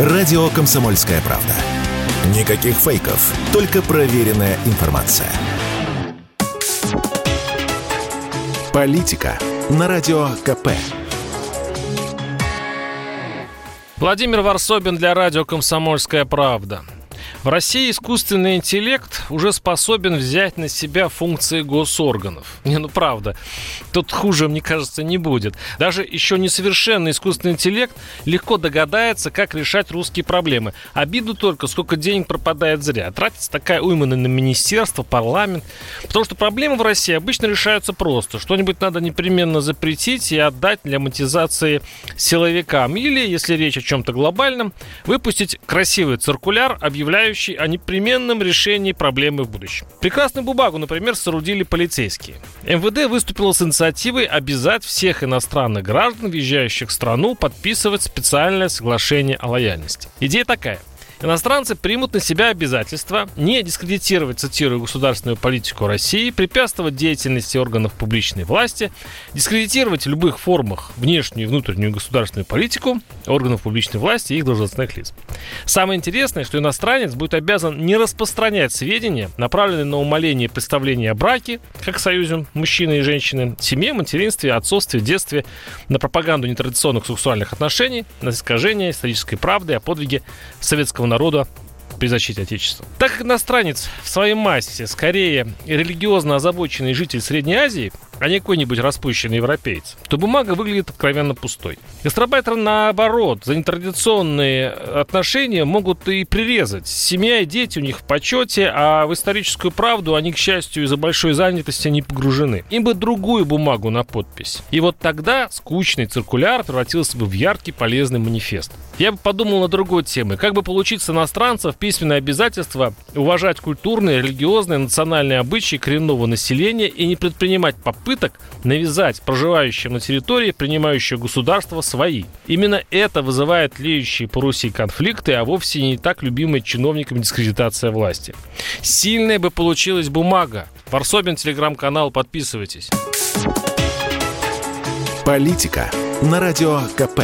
Радио «Комсомольская правда». Никаких фейков, только проверенная информация. Политика на Радио КП. Владимир Варсобин для радио «Комсомольская правда». В России искусственный интеллект уже способен взять на себя функции госорганов. Не, ну правда, тут хуже, мне кажется, не будет. Даже еще несовершенный искусственный интеллект легко догадается, как решать русские проблемы. Обиду только, сколько денег пропадает зря. Тратится такая уйма на министерство, парламент. Потому что проблемы в России обычно решаются просто. Что-нибудь надо непременно запретить и отдать для монетизации силовикам. Или, если речь о чем-то глобальном, выпустить красивый циркуляр, объявляющий сообщающий о непременном решении проблемы в будущем. Прекрасную бумагу, например, соорудили полицейские. МВД выступило с инициативой обязать всех иностранных граждан, въезжающих в страну, подписывать специальное соглашение о лояльности. Идея такая. Иностранцы примут на себя обязательство не дискредитировать, цитирую, государственную политику России, препятствовать деятельности органов публичной власти, дискредитировать в любых формах внешнюю и внутреннюю государственную политику органов публичной власти и их должностных лиц. Самое интересное, что иностранец будет обязан не распространять сведения, направленные на умаление представления о браке, как союзе мужчины и женщины, семье, материнстве, отцовстве, детстве, на пропаганду нетрадиционных сексуальных отношений, на искажение исторической правды о подвиге советского народа при защите Отечества. Так как иностранец в своей массе скорее религиозно озабоченный житель Средней Азии, а не какой-нибудь распущенный европеец, то бумага выглядит откровенно пустой. Гастробайтеры, наоборот, за нетрадиционные отношения могут и прирезать. Семья и дети у них в почете, а в историческую правду они, к счастью, из-за большой занятости не погружены. Им бы другую бумагу на подпись. И вот тогда скучный циркуляр превратился бы в яркий полезный манифест. Я бы подумал на другой темы. Как бы получить с иностранцев письменное обязательство уважать культурные, религиозные, национальные обычаи коренного населения и не предпринимать попыток навязать проживающим на территории принимающего государства свои. Именно это вызывает леющие по Руси конфликты, а вовсе не так любимая чиновниками дискредитация власти. Сильная бы получилась бумага. Варсобин, телеграм-канал, подписывайтесь. Политика на радио КП.